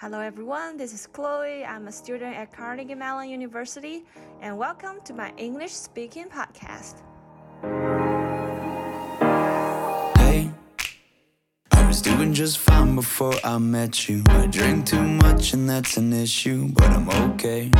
Hello everyone, this is Chloe. I'm a student at Carnegie Mellon University, and welcome to my English speaking podcast. Hey, I was doing just fine before I met you. I drink too much and that's an issue, but I'm okay.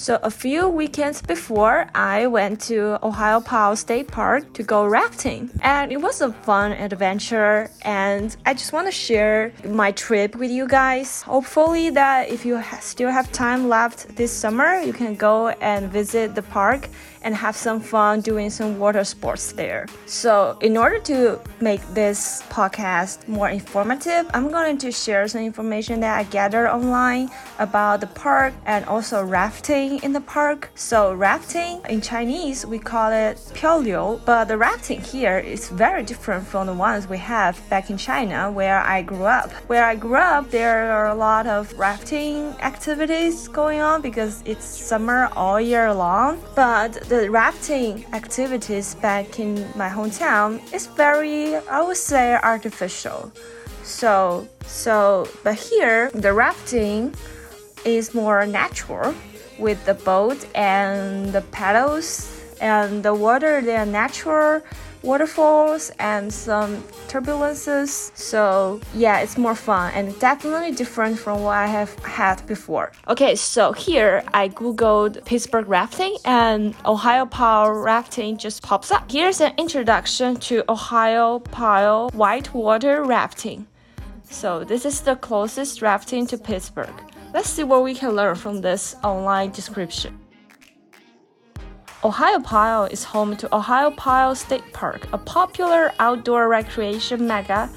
So, a few weekends before, I went to Ohiopyle State Park to go rafting. And it was a fun adventure, and I just want to share my trip with you guys. Hopefully, that if you still have time left this summer, you can go and visit the park and have some fun doing some water sports there. So, in order to make this podcast more informative, I'm going to share some information that I gathered online about the park and also rafting in the park. So, rafting in Chinese, we call it piaoliu, but the rafting here is very different from the ones we have back in China where I grew up. Where I grew up, there are a lot of rafting activities going on because it's summer all year long, but the rafting activities back in my hometown is very, I would say, artificial. So, so, but here the rafting is more natural with the boat and the paddles and the water. They are natural waterfalls and some turbulences. So yeah, it's more fun and definitely different from what I have had before. Okay, so here I googled Pittsburgh rafting and Ohiopyle rafting just pops up. Here's an introduction to Ohiopyle whitewater rafting. So this is the closest rafting to Pittsburgh. Let's see what we can learn from this online description. Ohiopyle is home to Ohiopyle State Park, a popular outdoor recreation mecca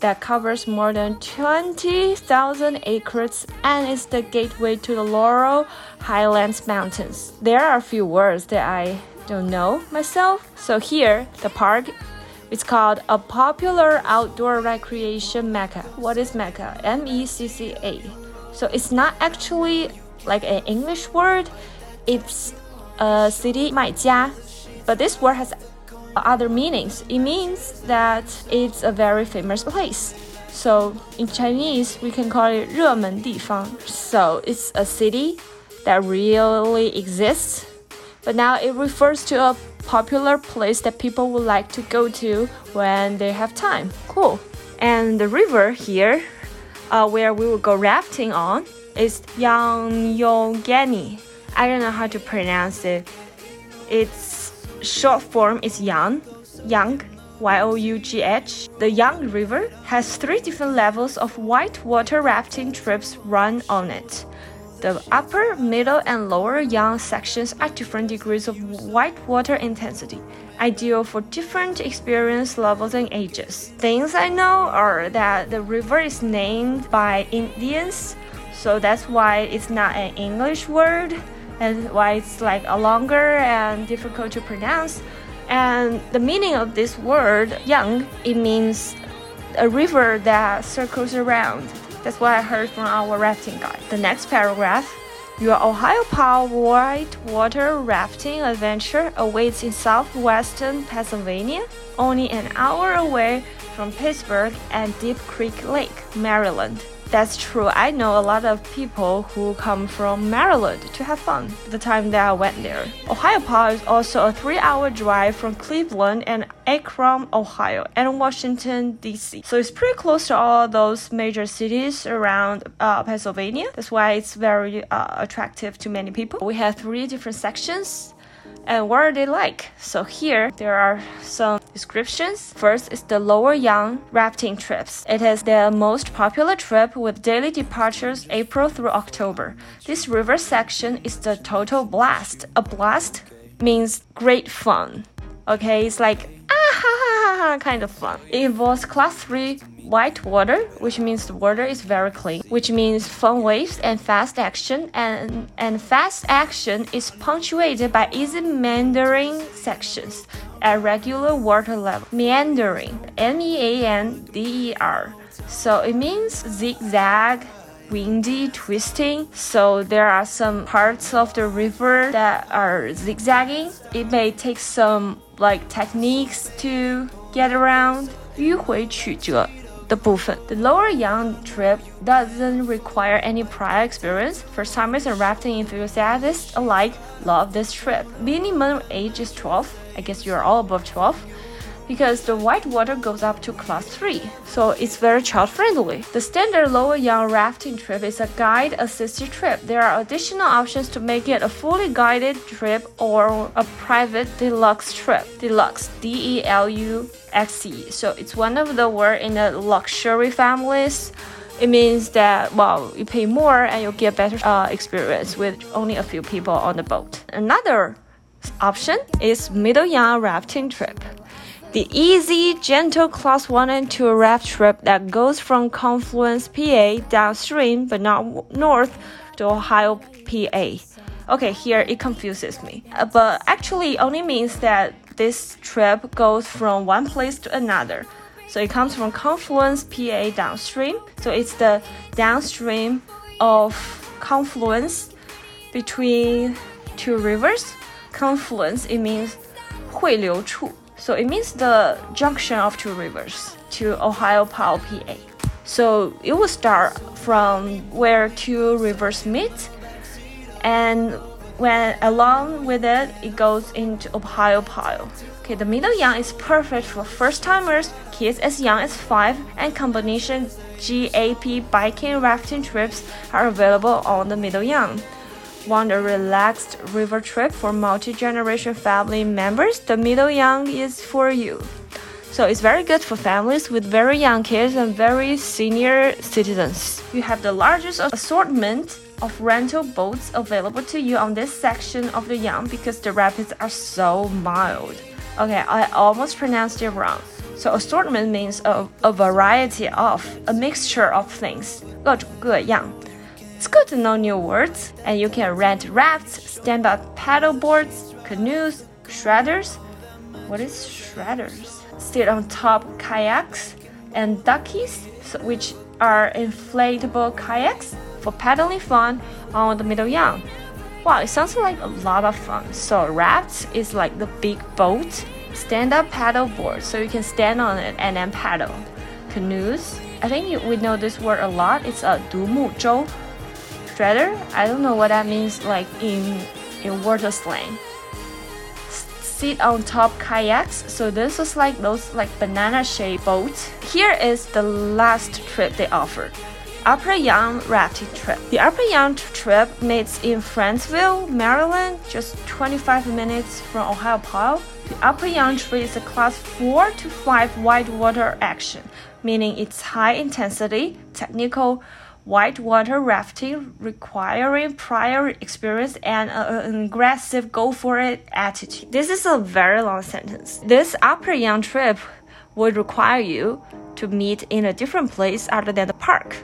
that covers more than 20,000 acres and is the gateway to the Laurel Highlands Mountains. There are a few words that I don't know myself. So here, the park is called a popular outdoor recreation mecca. What is mecca? M E C C A. So it's not actually like an English word. It's a city 买家, but this word has other meanings. It means that it's a very famous place. So in Chinese, we can call it 热门地方. So it's a city that really exists, but now it refers to a popular place that people would like to go to when they have time. Cool. And the river here, uh, where we will go rafting on, is Yangyongani. I don't know how to pronounce it. Its short form is Yang, Yang, Y O U G H. The Yang River has three different levels of white water rafting trips run on it. The upper, middle, and lower Yang sections are different degrees of white water intensity, ideal for different experience levels and ages. Things I know are that the river is named by Indians, so that's why it's not an English word and why it's like a longer and difficult to pronounce. And the meaning of this word, yang, it means a river that circles around. That's what I heard from our rafting guide. The next paragraph. Your Ohiopyle whitewater rafting adventure awaits in southwestern Pennsylvania, only an hour away from Pittsburgh and Deep Creek Lake, Maryland. That's true. I know a lot of people who come from Maryland to have fun the time that I went there. Ohiopyle is also a three hour drive from Cleveland and Akron, Ohio, and Washington, D.C. So it's pretty close to all those major cities around uh, Pennsylvania. That's why it's very uh, attractive to many people. We have three different sections and what are they like? So here there are some descriptions. First is the Lower Yang rafting trips. It is the most popular trip with daily departures April through October. This river section is the total blast. A blast means great fun. Okay, it's like ah ha ha ha kind of fun. It involves class 3 white water, which means the water is very clean, which means fun waves and fast action, and, and fast action is punctuated by easy meandering sections at regular water level. Meandering, M E A N D E R. So it means zigzag, windy, twisting. So there are some parts of the river that are zigzagging. It may take some like techniques to get around. 迂回曲折 的部分。The Lower Yang trip doesn't require any prior experience. First timers and rafting enthusiasts alike love this trip. Minimum age is 12. I guess you're all above 12 because the white water goes up to class 3, so it's very child friendly. The standard Lower Yang rafting trip is a guide assisted trip. There are additional options to make it a fully guided trip or a private deluxe trip. Deluxe, D E L U X E. So it's one of the word in the luxury families. It means that well, you pay more and you get better uh, experience with only a few people on the boat. Another option is Middle Yang rafting trip. The easy, gentle class 1 and 2 raft trip that goes from Confluence, PA downstream but not north to Ohio, PA. Okay, here it confuses me. Uh, but actually only means that this trip goes from one place to another. So it comes from Confluence, PA downstream. So it's the downstream of confluence between two rivers. Confluence, it means 汇流处. So it means the junction of two rivers to Ohiopyle, PA. So it will start from where two rivers meet, and when along with it, it goes into Ohiopyle. Okay, the Middle Yang is perfect for first timers, kids as young as five, and combination GAP biking rafting trips are available on the Middle Yang Want a relaxed river trip for multi generation family members? The Middle Yang is for you. So it's very good for families with very young kids and very senior citizens. You have the largest assortment of rental boats available to you on this section of the Yang because the rapids are so mild. Okay, I almost pronounced it wrong. So assortment means a, a variety of, a mixture of things. 各种各样。 it's good to know new words, and you can rent rafts, stand-up paddle boards, canoes, shredders. What is shredders? Sit on top kayaks and duckies, which are inflatable kayaks for paddling fun on the Middle Yang. Wow, it sounds like a lot of fun. So rafts is like the big boat, stand-up paddle board, so you can stand on it and then paddle. Canoes, I think we know this word a lot. It's a 独木舟 shredder. I don't know what that means like in in water slang. Sit on top kayaks. So this is like those like banana shaped boats. Here is the last trip they offered. Upper Yang rafting trip. The Upper Yang trip meets in Friendsville, Maryland, just 25 minutes from Ohiopyle. The Upper Yang trip is a class 4 to 5 whitewater action, meaning it's high intensity, technical, whitewater rafting requiring prior experience and an aggressive go for it attitude. This is a very long sentence. This upper Yang trip would require you to meet in a different place other than the park.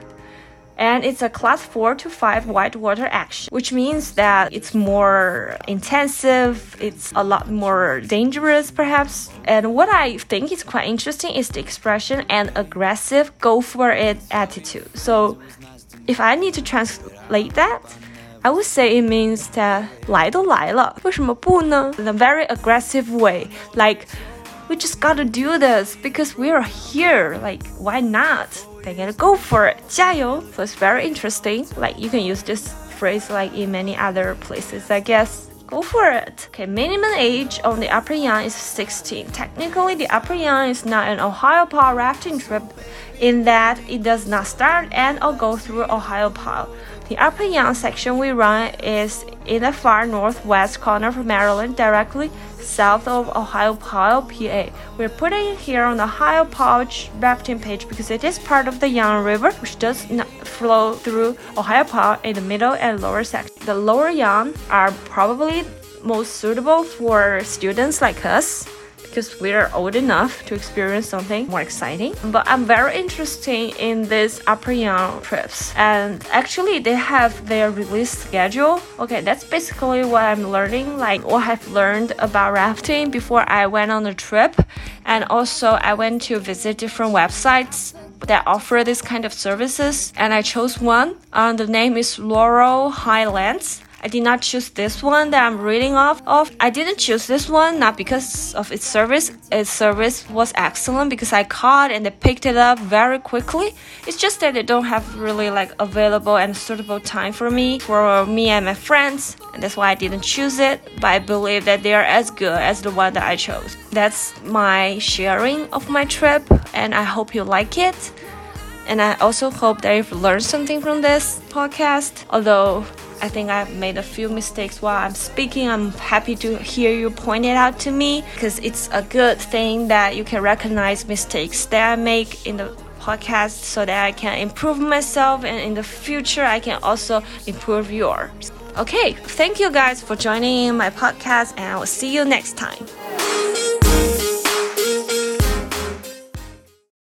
And it's a class 4 to 5 whitewater action, which means that it's more intensive, it's a lot more dangerous, perhaps. And what I think is quite interesting is the expression and aggressive go for it attitude. So if I need to translate that, I would say it means that 来都来了，为什么不呢？In a very aggressive way, like we just gotta do this because we are here. Like why not? They gotta go for it. 加油! So it's very interesting. Like you can use this phrase like in many other places, I guess. Go for it. Okay, minimum age on the Upper Yang is 16. Technically, the Upper Yang is not an Ohiopyle rafting trip in that it does not start and or go through Ohiopyle. The Upper Yang section we run is in the far northwest corner of Maryland, directly south of Ohiopyle, PA. We're putting it here on the Ohiopyle rafting page because it is part of the Yang River, which does not flow through Ohiopyle in the middle and lower section. The lower Yang are probably most suitable for students like us because we're old enough to experience something more exciting. But I'm very interested in these Yang trips. And actually, they have their release schedule. Okay, that's basically what I'm learning, like what I've learned about rafting before I went on the trip. And also, I went to visit different websites that offer this kind of services and I chose one. Um, the name is Laurel Highlands. I did not choose this one that I'm reading off of. I didn't choose this one not because of its service. Its service was excellent because I caught and they picked it up very quickly. It's just that they don't have really like available and suitable time for me, for me and my friends, and that's why I didn't choose it. But I believe that they are as good as the one that I chose. That's my sharing of my trip, and I hope you like it. And I also hope that you've learned something from this podcast. Although I think I've made a few mistakes while I'm speaking, I'm happy to hear you point it out to me because it's a good thing that you can recognize mistakes that I make in the podcast so that I can improve myself and in the future I can also improve yours. Okay, thank you guys for joining in my podcast and I will see you next time.